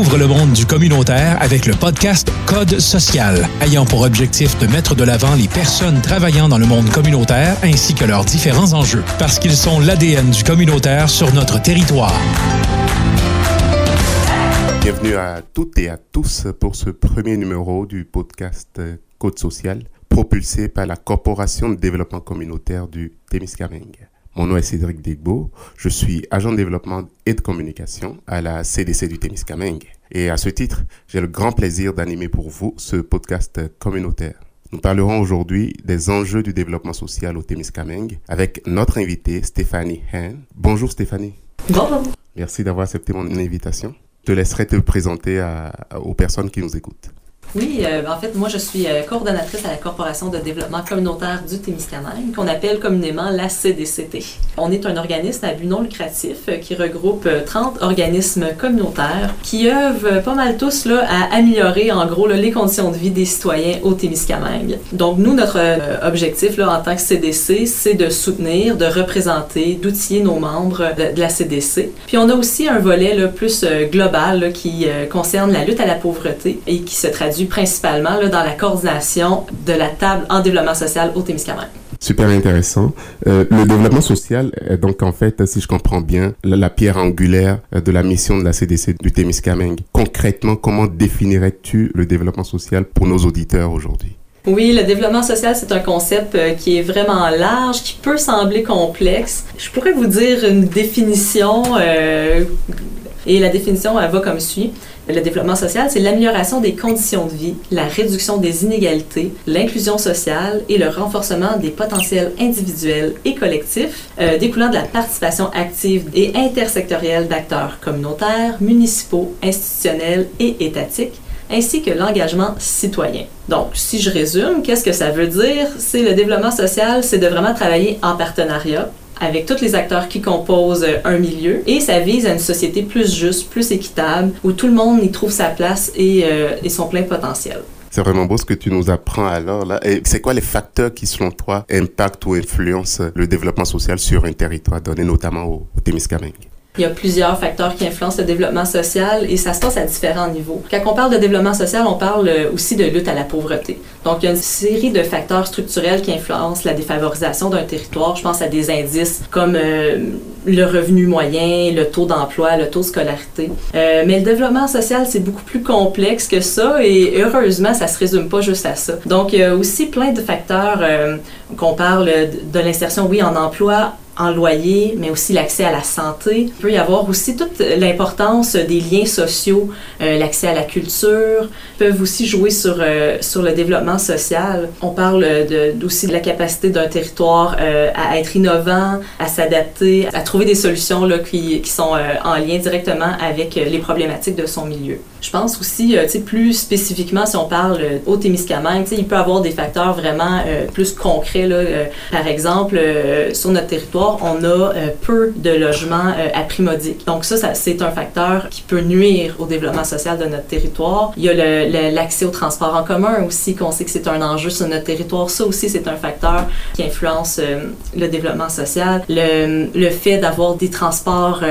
Découvre le monde du communautaire avec le podcast Code social, ayant pour objectif de mettre de l'avant les personnes travaillant dans le monde communautaire ainsi que leurs différents enjeux, parce qu'ils sont l'ADN du communautaire sur notre territoire. Bienvenue à toutes et à tous pour ce premier numéro du podcast Code social, propulsé par la Corporation de développement communautaire du Témiscamingue. Mon nom est Cédric Degbo, je suis agent de développement et de communication à la CDC du Témiscamingue. Et à ce titre, j'ai le grand plaisir d'animer pour vous ce podcast communautaire. Nous parlerons aujourd'hui des enjeux du développement social au Témiscamingue avec notre invitée Stéphanie Han. Bonjour Stéphanie. Bonjour. Merci d'avoir accepté mon invitation. Je te laisserai te présenter aux personnes qui nous écoutent. Oui, euh, en fait, moi, je suis euh, coordonnatrice à la Corporation de développement communautaire du Témiscamingue, qu'on appelle communément la CDCT. On est un organisme à but non lucratif euh, qui regroupe 30 organismes communautaires qui œuvrent pas mal tous là, à améliorer, en gros, les conditions de vie des citoyens au Témiscamingue. Donc, nous, notre objectif en tant que CDC, c'est de soutenir, de représenter, d'outiller nos membres de, la CDC. Puis, on a aussi un volet plus global qui concerne la lutte à la pauvreté et qui se traduit principalement là, dans la coordination de la table en développement social au Témiscamingue. Super intéressant. Euh, le développement social est donc en fait, si je comprends bien, la, pierre angulaire euh, de la mission de la CDC du Témiscamingue. Concrètement, comment définirais-tu le développement social pour nos auditeurs aujourd'hui? Oui, le développement social, c'est un concept euh, qui est vraiment large, qui peut sembler complexe. Je pourrais vous dire une définition, et la définition, va comme suit. Le développement social, c'est l'amélioration des conditions de vie, la réduction des inégalités, l'inclusion sociale et le renforcement des potentiels individuels et collectifs euh, découlant de la participation active et intersectorielle d'acteurs communautaires, municipaux, institutionnels et étatiques ainsi que l'engagement citoyen. Donc, si je résume, qu'est-ce que ça veut dire? C'est le développement social, c'est de vraiment travailler en partenariat avec tous les acteurs qui composent un milieu et ça vise à une société plus juste, plus équitable, où tout le monde y trouve sa place et, euh, son plein potentiel. C'est vraiment beau ce que tu nous apprends alors là. C'est quoi les facteurs qui, selon toi, impactent ou influencent le développement social sur un territoire donné, notamment au, au Témiscamingue? Il y a plusieurs facteurs qui influencent le développement social et ça se passe à différents niveaux. Quand on parle de développement social, on parle euh, aussi de lutte à la pauvreté. Donc, il y a une série de facteurs structurels qui influencent la défavorisation d'un territoire. Je pense à des indices comme euh, le revenu moyen, le taux d'emploi, le taux de scolarité. Euh, mais le développement social, c'est beaucoup plus complexe que ça et heureusement, ça se résume pas juste à ça. Donc, il y a aussi plein de facteurs qu'on parle de l'insertion, oui, en emploi, en loyer, mais aussi l'accès à la santé. Il peut y avoir aussi toute l'importance des liens sociaux, euh, l'accès à la culture, peuvent aussi jouer sur, euh, sur le développement social. On parle aussi de la capacité d'un territoire euh, à être innovant, à s'adapter, à trouver des solutions là, qui, sont en lien directement avec les problématiques de son milieu. Je pense aussi, plus spécifiquement, si on parle au Témiscamingue, il peut y avoir des facteurs vraiment plus concrets. Là, par exemple, sur notre territoire, on a euh, peu de logements euh, à prix modique. Donc ça, c'est un facteur qui peut nuire au développement social de notre territoire. Il y a l'accès au transport en commun aussi, qu'on sait que c'est un enjeu sur notre territoire. Ça aussi, c'est un facteur qui influence euh, le développement social. Le, fait d'avoir des transports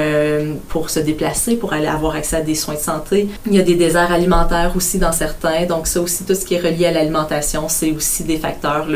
pour se déplacer, pour aller avoir accès à des soins de santé. Il y a des déserts alimentaires aussi dans certains. Donc ça aussi, tout ce qui est relié à l'alimentation, c'est aussi des facteurs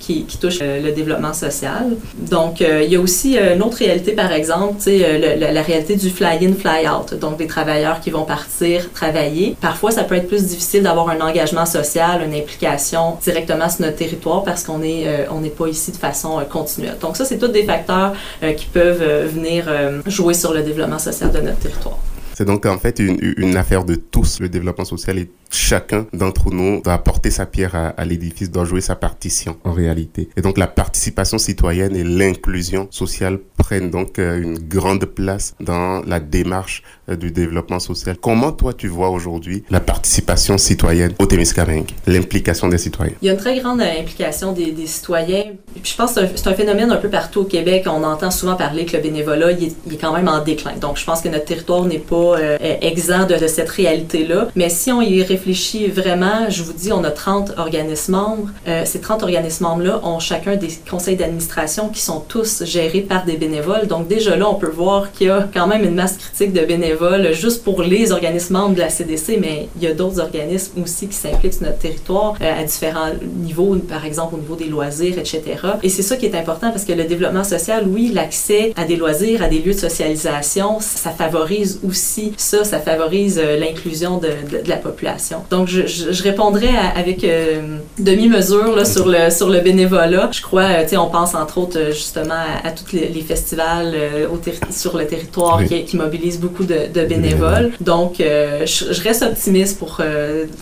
qui, touchent le développement social. Donc y a aussi euh, une autre réalité, par exemple, euh, le, la réalité du fly-in, fly-out. Donc, des travailleurs qui vont partir travailler. Parfois, ça peut être plus difficile d'avoir un engagement social, une implication directement sur notre territoire parce qu'on euh, n'est pas ici de façon continuelle. Donc, ça, c'est tous des facteurs qui peuvent venir jouer sur le développement social de notre territoire. C'est donc en fait une, affaire de tous, le développement social et chacun d'entre nous doit apporter sa pierre à, l'édifice, doit jouer sa partition en réalité. Et donc la participation citoyenne et l'inclusion sociale prennent donc euh, une grande place dans la démarche euh, du développement social. Comment toi tu vois aujourd'hui la participation citoyenne au Témiscamingue, l'implication des citoyens? Il y a une très grande euh, implication des, des citoyens. je pense que c'est un, phénomène un peu partout au Québec. On entend souvent parler que le bénévolat il est quand même en déclin. Donc je pense que notre territoire n'est pas exempt de, cette réalité-là. Mais si on y réfléchit vraiment, je vous dis, on a 30 organismes membres. Euh, ces 30 organismes membres-là ont chacun des conseils d'administration qui sont tous gérés par des bénévoles. Donc déjà là, on peut voir qu'il y a quand même une masse critique de bénévoles juste pour les organismes membres de la CDC, mais il y a d'autres organismes aussi qui s'impliquent sur notre territoire à différents niveaux, par exemple au niveau des loisirs, etc. Et c'est ça qui est important parce que le développement social, oui, l'accès à des loisirs, à des lieux de socialisation, ça favorise aussi ça, ça favorise l'inclusion de, de, la population. Donc, je, je, répondrai avec demi-mesure sur le, sur le bénévolat. Je crois, tu sais, on pense entre autres justement à, tous les, festivals au sur le territoire qui, qui, mobilisent beaucoup de, de bénévoles. Donc, je, je, reste optimiste pour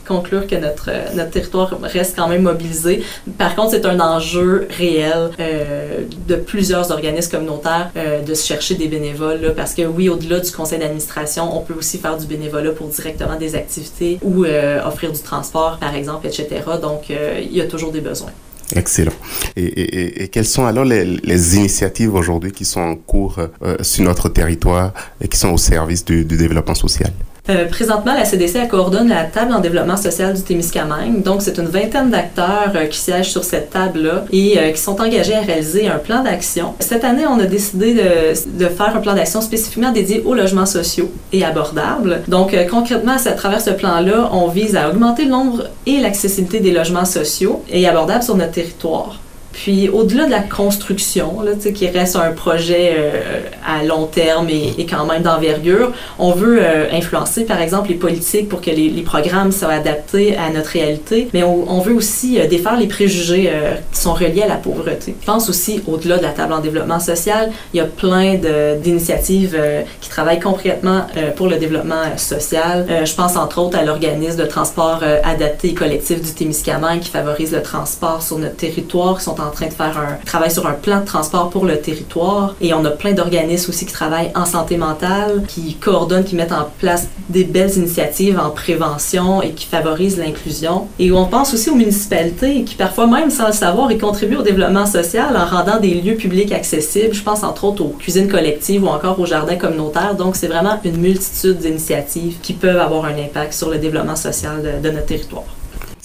conclure que notre, notre territoire reste quand même mobilisé. Par contre, c'est un enjeu réel euh, de plusieurs organismes communautaires euh, de se chercher des bénévoles là, parce que oui, au-delà du conseil d'administration, on peut aussi faire du bénévolat pour directement des activités ou euh, offrir du transport, par exemple, etc. Donc, il y a toujours des besoins. Excellent. Et, quelles sont alors les, initiatives aujourd'hui qui sont en cours sur notre territoire et qui sont au service du développement social? Euh, présentement, la CDC elle coordonne la table en développement social du Témiscamingue. Donc, c'est une vingtaine d'acteurs euh, qui siègent sur cette table-là et euh, qui sont engagés à réaliser un plan d'action. Cette année, on a décidé de, de faire un plan d'action spécifiquement dédié aux logements sociaux et abordables. Donc, concrètement, à travers ce plan-là, on vise à augmenter le nombre et l'accessibilité des logements sociaux et abordables sur notre territoire. Puis au-delà de la construction, là, qui reste un projet euh, à long terme et, quand même d'envergure, on veut euh, influencer par exemple les politiques pour que les, programmes soient adaptés à notre réalité, mais on, on veut aussi euh, défaire les préjugés qui sont reliés à la pauvreté. Je pense aussi au-delà de la table en développement social, il y a plein d'initiatives qui travaillent concrètement pour le développement social. je pense entre autres à l'organisme de transport adapté et collectif du Témiscamingue qui favorise le transport sur notre territoire, qui sont en en train de faire un travail sur un plan de transport pour le territoire. Et on a plein d'organismes aussi qui travaillent en santé mentale, qui coordonnent, qui mettent en place des belles initiatives en prévention et qui favorisent l'inclusion. Et on pense aussi aux municipalités qui parfois même sans le savoir y contribuent au développement social en rendant des lieux publics accessibles. Je pense entre autres aux cuisines collectives ou encore aux jardins communautaires. Donc c'est vraiment une multitude d'initiatives qui peuvent avoir un impact sur le développement social de, de notre territoire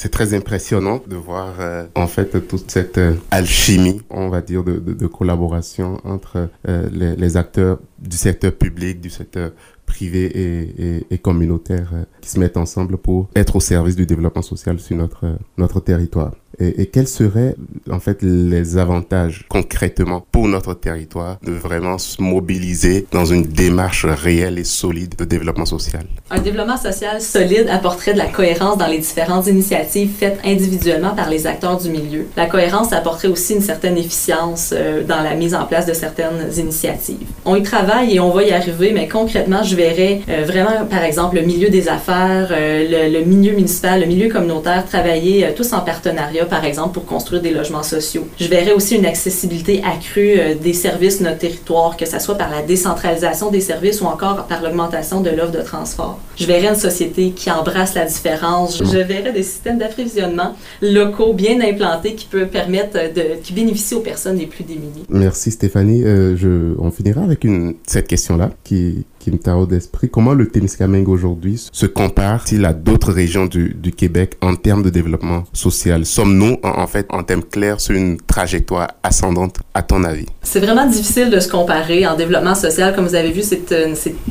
c'est très impressionnant de voir euh, en fait toute cette euh, alchimie, on va dire, de, collaboration entre euh, les, acteurs du secteur public, du secteur privé et, communautaire qui se mettent ensemble pour être au service du développement social sur notre territoire. Et, quels seraient en fait les avantages concrètement pour notre territoire de vraiment se mobiliser dans une démarche réelle et solide de développement social? Un développement social solide apporterait de la cohérence dans les différentes initiatives faites individuellement par les acteurs du milieu. La cohérence apporterait aussi une certaine efficience euh, dans la mise en place de certaines initiatives. On y travaille et on va y arriver, mais concrètement, je verrais euh, vraiment, par exemple, le milieu des affaires, euh, le, milieu municipal, le milieu communautaire travailler tous en partenariat par exemple, pour construire des logements sociaux. Je verrais aussi une accessibilité accrue euh, des services de notre territoire, que ce soit par la décentralisation des services ou encore par l'augmentation de l'offre de transport. Je verrais une société qui embrasse la différence. Je, verrais des systèmes d'approvisionnement locaux bien implantés qui peuvent permettre de, qui bénéficient aux personnes les plus démunies. Merci Stéphanie. Euh, on finira avec cette question-là qui, qui me taraude d'esprit. Comment le Témiscamingue aujourd'hui se compare-t-il à d'autres régions du, Québec en termes de développement social? Sommes-nous en, fait en termes clairs sur une trajectoire ascendante à ton avis? C'est vraiment difficile de se comparer en développement social. Comme vous avez vu, c'est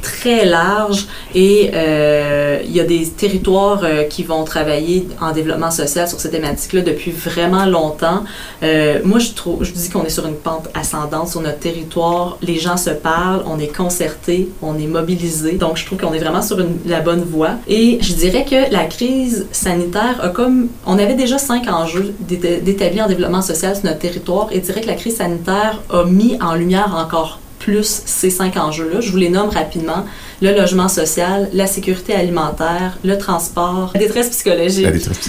très large et euh, il y a des territoires euh, qui vont travailler en développement social sur cette thématique-là depuis vraiment longtemps. Euh, moi, je trouve, je dis qu'on est sur une pente ascendante sur notre territoire. Les gens se parlent, on est concertés, on est mobilisé. Donc, je trouve qu'on est vraiment sur la bonne voie. Et je dirais que la crise sanitaire a comme... On avait déjà cinq enjeux d'établir en développement social sur notre territoire et dirais que la crise sanitaire a mis en lumière encore plus ces cinq enjeux-là. Je vous les nomme rapidement le logement social, la sécurité alimentaire, le transport, la détresse psychologique,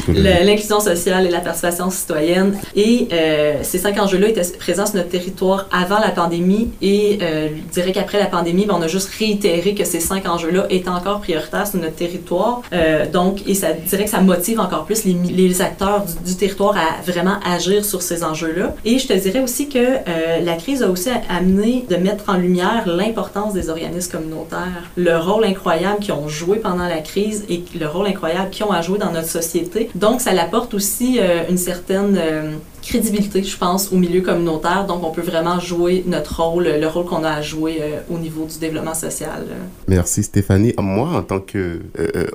l'inclusion sociale et la participation citoyenne. Et euh, ces cinq enjeux-là étaient présents sur notre territoire avant la pandémie et euh, je dirais qu'après la pandémie, ben, on a juste réitéré que ces cinq enjeux-là étaient encore prioritaires sur notre territoire. Euh, donc, et ça je dirais que ça motive encore plus les, les acteurs du, du, territoire à vraiment agir sur ces enjeux-là. Et je te dirais aussi que la crise a aussi amené de mettre en lumière l'importance des organismes communautaires le rôle incroyable qu'ils ont joué pendant la crise et le rôle incroyable qu'ils ont à jouer dans notre société. Donc, ça apporte aussi euh, une certaine euh, crédibilité, je pense, au milieu communautaire. Donc, on peut vraiment jouer notre rôle, le rôle qu'on a à jouer euh, au niveau du développement social. Merci Stéphanie. Moi, en tant que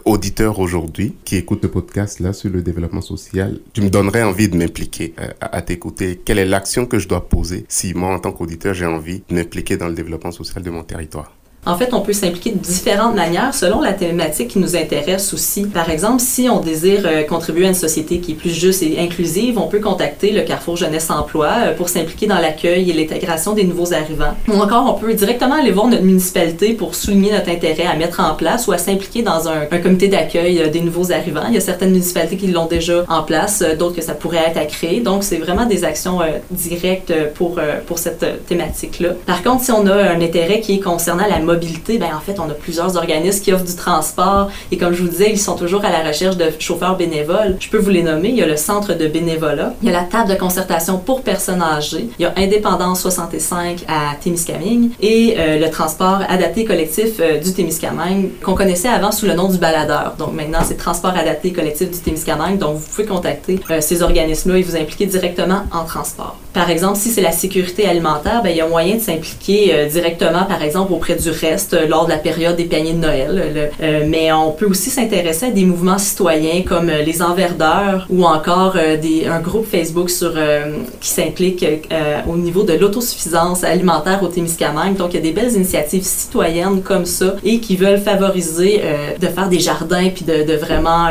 auditeur aujourd'hui qui écoute le podcast là sur le développement social, tu me donnerais envie de m'impliquer à t'écouter. Quelle est l'action que je dois poser si moi, en tant qu'auditeur, j'ai envie de m'impliquer dans le développement social de mon territoire? En fait, on peut s'impliquer de différentes manières selon la thématique qui nous intéresse aussi. Par exemple, si on désire euh, contribuer à une société qui est plus juste et inclusive, on peut contacter le Carrefour Jeunesse Emploi euh, pour s'impliquer dans l'accueil et l'intégration des nouveaux arrivants. Ou encore, on peut directement aller voir notre municipalité pour souligner notre intérêt à mettre en place ou à s'impliquer dans un, comité d'accueil euh, des nouveaux arrivants. Il y a certaines municipalités qui l'ont déjà en place, d'autres que ça pourrait être à créer. Donc, c'est vraiment des actions directes pour, pour cette thématique-là. Par contre, si on a un intérêt qui est concernant la mobilité, ben, en fait, on a plusieurs organismes qui offrent du transport. Et comme je vous disais, ils sont toujours à la recherche de chauffeurs bénévoles. Je peux vous les nommer. Il y a le Centre de bénévolat. Il y a la table de concertation pour personnes âgées. Il y a Indépendance 65 à Témiscamingue et euh, le transport adapté collectif euh, du Témiscamingue qu'on connaissait avant sous le nom du baladeur. Donc maintenant, c'est Transport adapté collectif du Témiscamingue. Donc vous pouvez contacter euh, ces organismes-là et vous impliquer directement en transport. Par exemple, si c'est la sécurité alimentaire, ben, il y a moyen de s'impliquer directement, par exemple, auprès du euh, lors de la période des paniers de Noël. Euh, mais on peut aussi s'intéresser à des mouvements citoyens comme euh, les enverdeurs ou encore des, un groupe Facebook sur, qui s'implique au niveau de l'autosuffisance alimentaire au Témiscamingue. Donc, il y a des belles initiatives citoyennes comme ça et qui veulent favoriser de faire des jardins puis de, de vraiment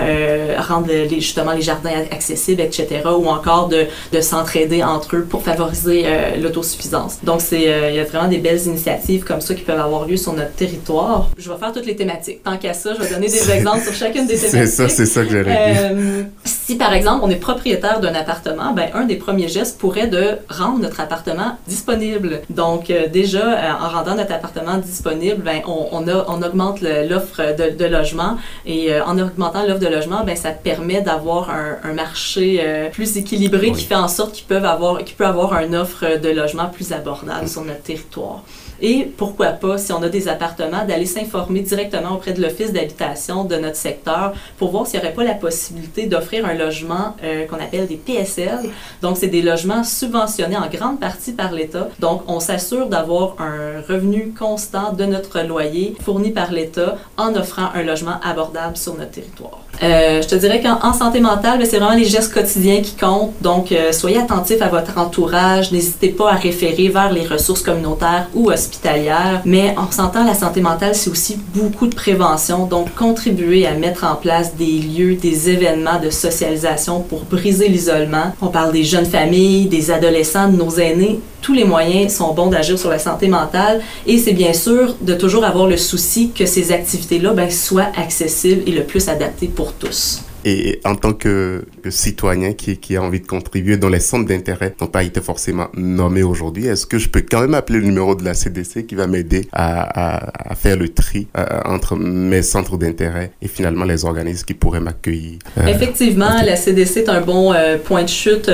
rendre les, justement les jardins accessibles, etc. ou encore de, de s'entraider entre eux favoriser l'autosuffisance. Donc, c'est il y a vraiment des belles initiatives comme ça qui peuvent avoir lieu sur notre territoire. Je vais faire toutes les thématiques. Tant qu'à ça, je vais donner des exemples sur chacune des thématiques. C'est ça, c'est ça que j'aurais euh, Si, par exemple, on est propriétaire d'un appartement, ben, un des premiers gestes pourrait de rendre notre appartement disponible. Donc, euh, déjà, euh, en rendant notre appartement disponible, ben, on, on, a, on augmente l'offre de, de, logement et euh, en augmentant l'offre de logement, ben, ça permet d'avoir un, un, marché plus équilibré qui fait en sorte qu'il peut avoir, qu'il avoir une offre de logement plus abordable sur notre territoire. Et pourquoi pas, si on a des appartements, d'aller s'informer directement auprès de l'Office d'habitation de notre secteur pour voir s'il n'y aurait pas la possibilité d'offrir un logement euh, qu'on appelle des PSL. Donc, c'est des logements subventionnés en grande partie par l'État. Donc, on s'assure d'avoir un revenu constant de notre loyer fourni par l'État en offrant un logement abordable sur notre territoire. Euh, je te dirais qu'en santé mentale, ben, c'est vraiment les gestes quotidiens qui comptent. Donc, euh, soyez attentifs à votre entourage. N'hésitez pas à référer vers les ressources communautaires ou hospitalières. Mais en s'entend, la santé mentale, c'est aussi beaucoup de prévention. Donc, contribuer à mettre en place des lieux, des événements de socialisation pour briser l'isolement. On parle des jeunes familles, des adolescents, de nos aînés tous les moyens sont bons d'agir sur la santé mentale et c'est bien sûr de toujours avoir le souci que ces activités-là ben, soient accessibles et le plus adaptées pour tous. Et en tant que, citoyen qui, qui, a envie de contribuer, dont les centres d'intérêt n'ont pas été forcément nommés aujourd'hui, est-ce que je peux quand même appeler le numéro de la CDC qui va m'aider à, à, faire le tri euh, entre mes centres d'intérêt et finalement les organismes qui pourraient m'accueillir? Euh, Effectivement, la CDC est un bon euh, point de chute.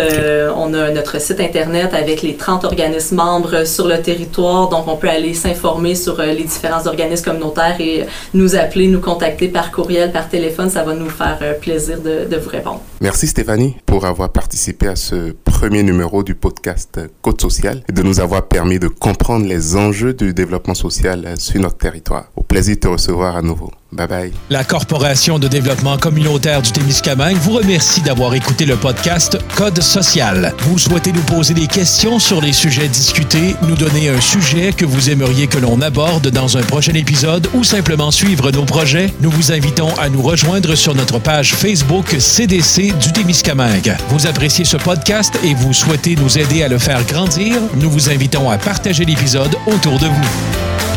on a notre site Internet avec les 30 organismes membres sur le territoire, donc on peut aller s'informer sur les différents organismes communautaires et nous appeler, nous contacter par courriel, par téléphone. Ça va nous faire plaisir de, vous répondre. Merci Stéphanie pour avoir participé à ce premier numéro du podcast Côte sociale et de nous avoir permis de comprendre les enjeux du développement social sur notre territoire. Au plaisir de te recevoir à nouveau. Bye bye. La Corporation de développement communautaire du Témiscamingue vous remercie d'avoir écouté le podcast Code social. Vous souhaitez nous poser des questions sur les sujets discutés, nous donner un sujet que vous aimeriez que l'on aborde dans un prochain épisode ou simplement suivre nos projets, nous vous invitons à nous rejoindre sur notre page Facebook CDC du Témiscamingue. Vous appréciez ce podcast et vous souhaitez nous aider à le faire grandir, nous vous invitons à partager l'épisode autour de vous.